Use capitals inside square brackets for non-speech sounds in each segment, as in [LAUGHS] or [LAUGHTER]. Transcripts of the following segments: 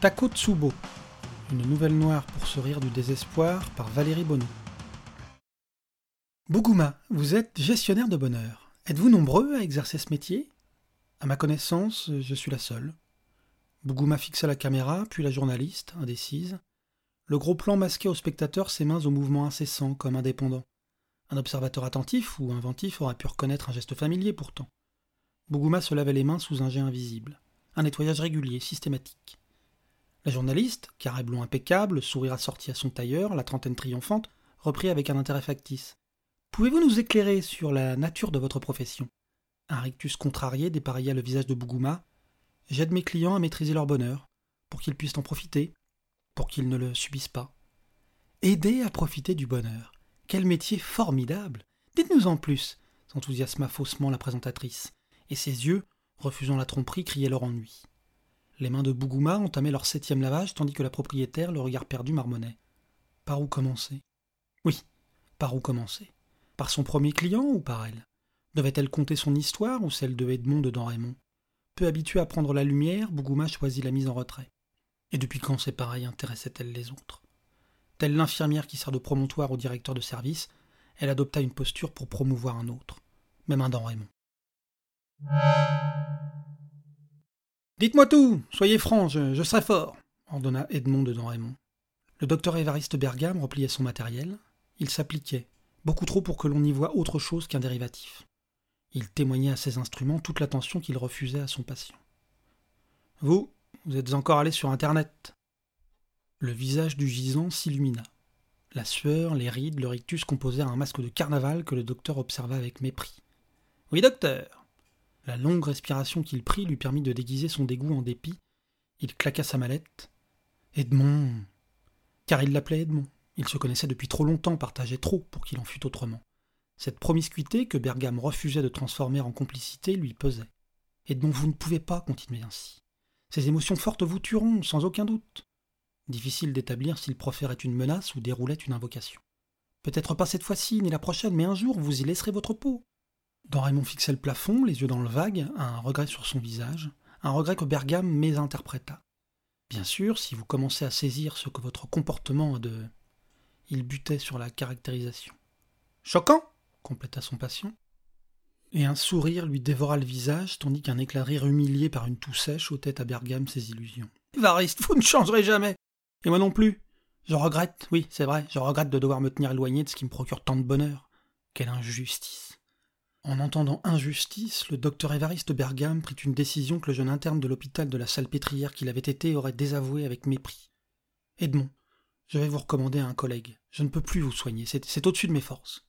Takotsubo, une nouvelle noire pour se rire du désespoir par Valérie Bonneau. Bougouma, vous êtes gestionnaire de bonheur. Êtes-vous nombreux à exercer ce métier? À ma connaissance, je suis la seule. Bougouma fixa la caméra, puis la journaliste, indécise. Le gros plan masquait au spectateur ses mains au mouvement incessant, comme indépendant. Un observateur attentif ou inventif aurait pu reconnaître un geste familier pourtant. Bougouma se lavait les mains sous un jet invisible. Un nettoyage régulier, systématique. La journaliste, carré blond impeccable, sourire assorti à son tailleur, la trentaine triomphante, reprit avec un intérêt factice. Pouvez-vous nous éclairer sur la nature de votre profession? Un rictus contrarié dépareilla le visage de Bougouma. J'aide mes clients à maîtriser leur bonheur, pour qu'ils puissent en profiter, pour qu'ils ne le subissent pas. Aider à profiter du bonheur. Quel métier formidable Dites-nous en plus s'enthousiasma faussement la présentatrice, et ses yeux, refusant la tromperie, criaient leur ennui. Les mains de Bougouma entamaient leur septième lavage, tandis que la propriétaire, le regard perdu, marmonnait. Par où commencer? Oui, par où commencer? Par son premier client ou par elle? Devait-elle compter son histoire ou celle de Edmond de Raymond Peu habituée à prendre la lumière, Bougouma choisit la mise en retrait. Et depuis quand ces pareils intéressaient-elles les autres? Telle l'infirmière qui sert de promontoire au directeur de service, elle adopta une posture pour promouvoir un autre, même un Raymond. Dites-moi tout, soyez franc, je, serai fort, ordonna Edmond de Don Raymond. Le docteur Évariste Bergame repliait son matériel. Il s'appliquait, beaucoup trop pour que l'on y voie autre chose qu'un dérivatif. Il témoignait à ses instruments toute l'attention qu'il refusait à son patient. Vous, vous êtes encore allé sur Internet. Le visage du gisant s'illumina. La sueur, les rides, le rictus composèrent un masque de carnaval que le docteur observa avec mépris. Oui, docteur, la longue respiration qu'il prit lui permit de déguiser son dégoût en dépit. Il claqua sa mallette. Edmond Car il l'appelait Edmond. Il se connaissait depuis trop longtemps, partageait trop pour qu'il en fût autrement. Cette promiscuité que Bergame refusait de transformer en complicité lui pesait. Edmond, vous ne pouvez pas continuer ainsi. Ces émotions fortes vous tueront, sans aucun doute. Difficile d'établir s'il proférait une menace ou déroulait une invocation. Peut-être pas cette fois-ci, ni la prochaine, mais un jour vous y laisserez votre peau. Dans Raymond fixait le plafond, les yeux dans le vague, un regret sur son visage, un regret que Bergame mésinterpréta. Bien sûr, si vous commencez à saisir ce que votre comportement a de. Il butait sur la caractérisation. Choquant compléta son patient. Et un sourire lui dévora le visage, tandis qu'un éclat rire humilié par une toux sèche ôtait à Bergame ses illusions. Variste, vous ne changerez jamais Et moi non plus Je regrette, oui, c'est vrai, je regrette de devoir me tenir éloigné de ce qui me procure tant de bonheur. Quelle injustice en entendant injustice, le docteur Évariste Bergame prit une décision que le jeune interne de l'hôpital de la Salpêtrière qu'il avait été aurait désavouée avec mépris. Edmond, je vais vous recommander à un collègue. Je ne peux plus vous soigner, c'est au-dessus de mes forces.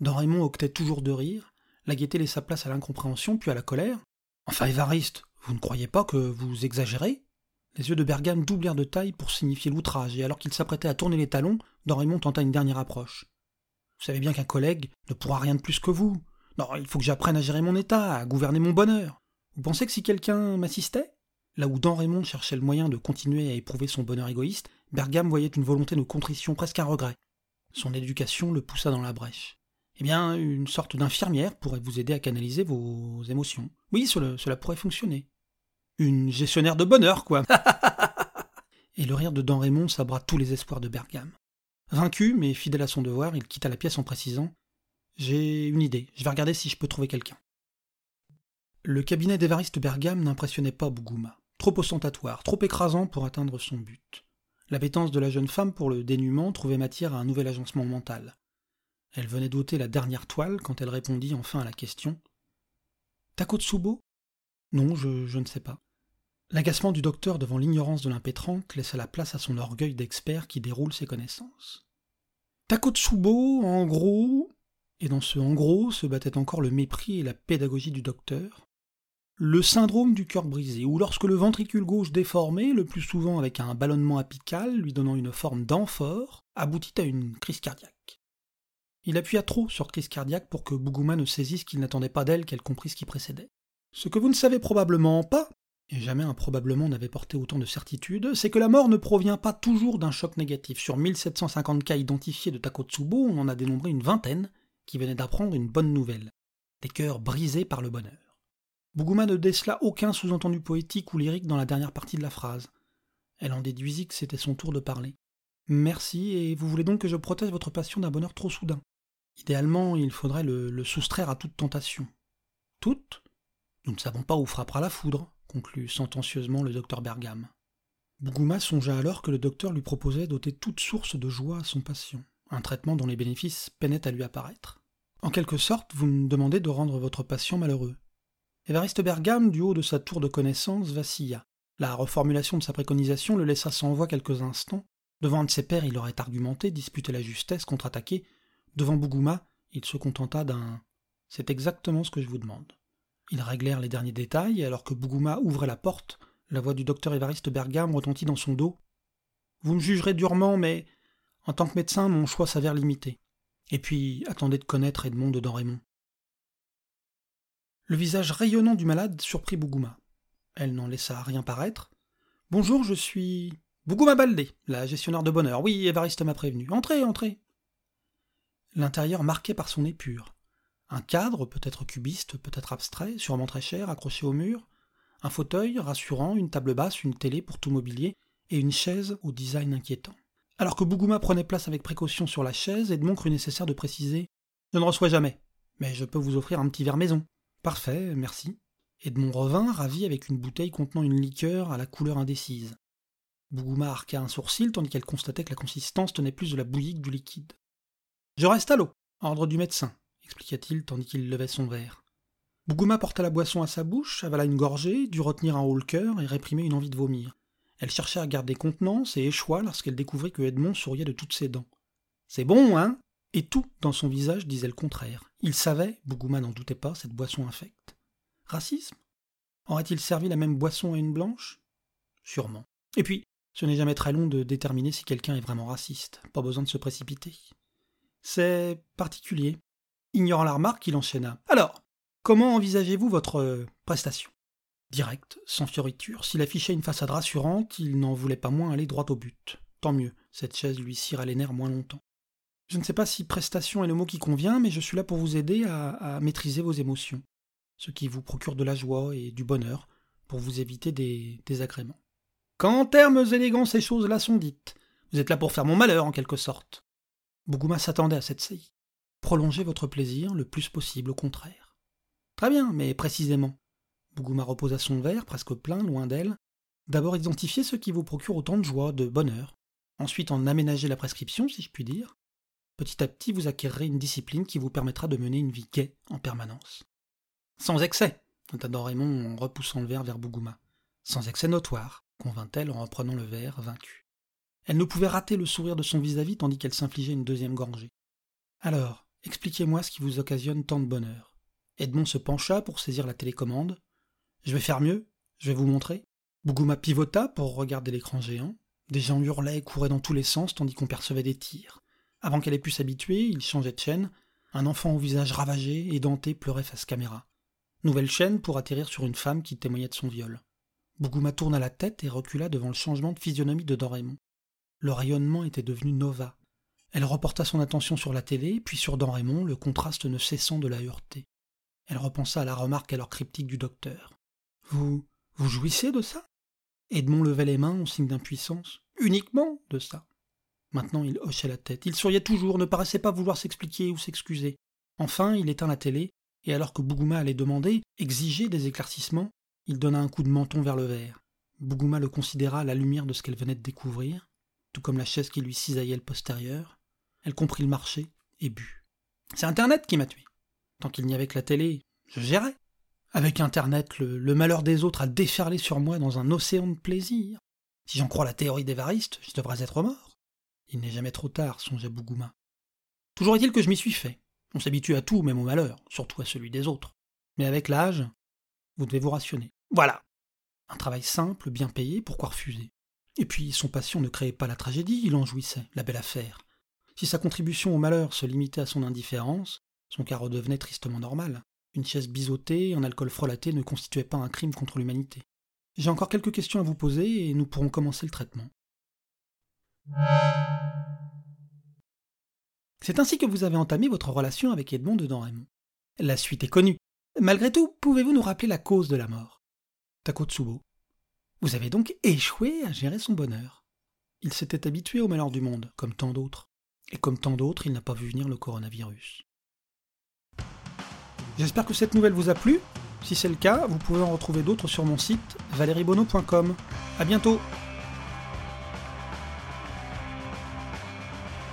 Don Raymond octait toujours de rire, la gaieté laissa place à l'incompréhension puis à la colère. Enfin, Évariste, vous ne croyez pas que vous exagérez? Les yeux de Bergame doublèrent de taille pour signifier l'outrage, et alors qu'il s'apprêtait à tourner les talons, Don Raymond tenta une dernière approche. Vous savez bien qu'un collègue ne pourra rien de plus que vous. Il faut que j'apprenne à gérer mon état, à gouverner mon bonheur. Vous pensez que si quelqu'un m'assistait? Là où Dan Raymond cherchait le moyen de continuer à éprouver son bonheur égoïste, Bergame voyait une volonté de contrition, presque un regret. Son éducation le poussa dans la brèche. Eh bien, une sorte d'infirmière pourrait vous aider à canaliser vos émotions. Oui, cela, cela pourrait fonctionner. Une gestionnaire de bonheur, quoi. [LAUGHS] Et le rire de Dan Raymond sabra tous les espoirs de Bergame. Vaincu, mais fidèle à son devoir, il quitta la pièce en précisant j'ai une idée, je vais regarder si je peux trouver quelqu'un. Le cabinet d'Évariste Bergame n'impressionnait pas Bougouma. Trop ostentatoire, trop écrasant pour atteindre son but. L'appétence de la jeune femme pour le dénuement trouvait matière à un nouvel agencement mental. Elle venait d'ôter la dernière toile quand elle répondit enfin à la question. Takotsubo? Non, je, je ne sais pas. L'agacement du docteur devant l'ignorance de l'impétrante laissa la place à son orgueil d'expert qui déroule ses connaissances. Takotsubo, en gros, et dans ce en gros se battait encore le mépris et la pédagogie du docteur. Le syndrome du cœur brisé, où lorsque le ventricule gauche déformé, le plus souvent avec un ballonnement apical lui donnant une forme d'amphore, aboutit à une crise cardiaque. Il appuya trop sur crise cardiaque pour que Bougouma ne saisisse qu'il n'attendait pas d'elle qu'elle comprît ce qui précédait. Ce que vous ne savez probablement pas, et jamais un probablement n'avait porté autant de certitude, c'est que la mort ne provient pas toujours d'un choc négatif. Sur 1750 cas identifiés de Takotsubo, on en a dénombré une vingtaine qui venait d'apprendre une bonne nouvelle, des cœurs brisés par le bonheur. Bougouma ne décela aucun sous-entendu poétique ou lyrique dans la dernière partie de la phrase. Elle en déduisit que c'était son tour de parler. Merci, et vous voulez donc que je protège votre passion d'un bonheur trop soudain. Idéalement, il faudrait le, le soustraire à toute tentation. Toute Nous ne savons pas où frappera la foudre, conclut sentencieusement le docteur Bergam. Bougouma songea alors que le docteur lui proposait d'ôter toute source de joie à son patient, un traitement dont les bénéfices peinaient à lui apparaître. En quelque sorte, vous me demandez de rendre votre patient malheureux. Évariste Bergam, du haut de sa tour de connaissance, vacilla. La reformulation de sa préconisation le laissa sans voix quelques instants. Devant un de ses pairs, il aurait argumenté, disputé la justesse, contre-attaqué. Devant Bougouma, il se contenta d'un C'est exactement ce que je vous demande. Ils réglèrent les derniers détails, et alors que Bougouma ouvrait la porte, la voix du docteur Évariste Bergam retentit dans son dos. Vous me jugerez durement, mais en tant que médecin, mon choix s'avère limité. Et puis, attendez de connaître Edmond de Raymond. Le visage rayonnant du malade surprit Bougouma. Elle n'en laissa rien paraître. Bonjour, je suis. Bougouma Baldé, la gestionnaire de bonheur. Oui, Évariste m'a prévenu. Entrez, entrez. L'intérieur marqué par son épure. Un cadre, peut-être cubiste, peut-être abstrait, sûrement très cher, accroché au mur, un fauteuil rassurant, une table basse, une télé pour tout mobilier, et une chaise au design inquiétant. Alors que Bougouma prenait place avec précaution sur la chaise, Edmond crut nécessaire de préciser Je ne reçois jamais, mais je peux vous offrir un petit verre maison. Parfait, merci. Edmond revint, ravi, avec une bouteille contenant une liqueur à la couleur indécise. Bougouma arqua un sourcil tandis qu'elle constatait que la consistance tenait plus de la bouillie que du liquide. Je reste à l'eau, ordre du médecin, expliqua-t-il tandis qu'il levait son verre. Bougouma porta la boisson à sa bouche, avala une gorgée, dut retenir un haut le cœur et réprimer une envie de vomir. Elle cherchait à garder contenance et échoua lorsqu'elle découvrit que Edmond souriait de toutes ses dents. C'est bon, hein Et tout dans son visage disait le contraire. Il savait, Bougouma n'en doutait pas, cette boisson infecte. Racisme Aurait-il servi la même boisson à une blanche? Sûrement. Et puis, ce n'est jamais très long de déterminer si quelqu'un est vraiment raciste. Pas besoin de se précipiter. C'est particulier. Ignorant la remarque, il enchaîna. Alors, Comment envisagez-vous votre euh, prestation? Direct, sans fioriture. S'il affichait une façade rassurante, il n'en voulait pas moins aller droit au but. Tant mieux, cette chaise lui cira les nerfs moins longtemps. Je ne sais pas si prestation est le mot qui convient, mais je suis là pour vous aider à, maîtriser vos émotions, ce qui vous procure de la joie et du bonheur, pour vous éviter des désagréments. Qu'en termes élégants ces choses-là sont dites, vous êtes là pour faire mon malheur en quelque sorte. Bougouma s'attendait à cette saillie. Prolongez votre plaisir le plus possible, au contraire. Très bien, mais précisément. Bougouma reposa son verre, presque plein, loin d'elle. D'abord identifiez ce qui vous procure autant de joie, de bonheur. Ensuite en aménager la prescription, si je puis dire. Petit à petit, vous acquérerez une discipline qui vous permettra de mener une vie gaie en permanence. Sans excès, nota Raymond en repoussant le verre vers Bougouma. Sans excès notoire, convint-elle en reprenant le verre, vaincue. Elle ne pouvait rater le sourire de son vis-à-vis tandis qu'elle s'infligeait une deuxième gorgée. Alors, expliquez-moi ce qui vous occasionne tant de bonheur. Edmond se pencha pour saisir la télécommande. Je vais faire mieux, je vais vous montrer. Bougouma pivota pour regarder l'écran géant. Des gens hurlaient et couraient dans tous les sens tandis qu'on percevait des tirs. Avant qu'elle ait pu s'habituer, il changeait de chaîne. Un enfant au visage ravagé, édenté, pleurait face caméra. Nouvelle chaîne pour atterrir sur une femme qui témoignait de son viol. Bougouma tourna la tête et recula devant le changement de physionomie de Doraemon. Le rayonnement était devenu Nova. Elle reporta son attention sur la télé, puis sur Doraemon, le contraste ne cessant de la heurter. Elle repensa à la remarque alors cryptique du docteur. Vous. vous jouissez de ça? Edmond levait les mains en signe d'impuissance. Uniquement de ça. Maintenant il hochait la tête. Il souriait toujours, ne paraissait pas vouloir s'expliquer ou s'excuser. Enfin, il éteint la télé, et alors que Bougouma allait demander, exiger des éclaircissements, il donna un coup de menton vers le verre. Bougouma le considéra à la lumière de ce qu'elle venait de découvrir, tout comme la chaise qui lui cisaillait le postérieur. Elle comprit le marché et but. C'est Internet qui m'a tué. Tant qu'il n'y avait que la télé, je gérais. Avec Internet, le, malheur des autres a déferlé sur moi dans un océan de plaisir. Si j'en crois la théorie d'Évariste, je devrais être mort. Il n'est jamais trop tard, songeait Bougouma. Toujours est-il que je m'y suis fait. On s'habitue à tout, même au malheur, surtout à celui des autres. Mais avec l'âge, vous devez vous rationner. Voilà. Un travail simple, bien payé, pourquoi refuser Et puis, son passion ne créait pas la tragédie, il en jouissait, la belle affaire. Si sa contribution au malheur se limitait à son indifférence, son cas redevenait tristement normal. Une chaise biseautée, un alcool frelaté ne constituait pas un crime contre l'humanité. J'ai encore quelques questions à vous poser et nous pourrons commencer le traitement. C'est ainsi que vous avez entamé votre relation avec Edmond de Raymond. La suite est connue. Malgré tout, pouvez-vous nous rappeler la cause de la mort? Takotsubo. Vous avez donc échoué à gérer son bonheur. Il s'était habitué au malheur du monde, comme tant d'autres. Et comme tant d'autres, il n'a pas vu venir le coronavirus. J'espère que cette nouvelle vous a plu. Si c'est le cas, vous pouvez en retrouver d'autres sur mon site valeriebono.com. A bientôt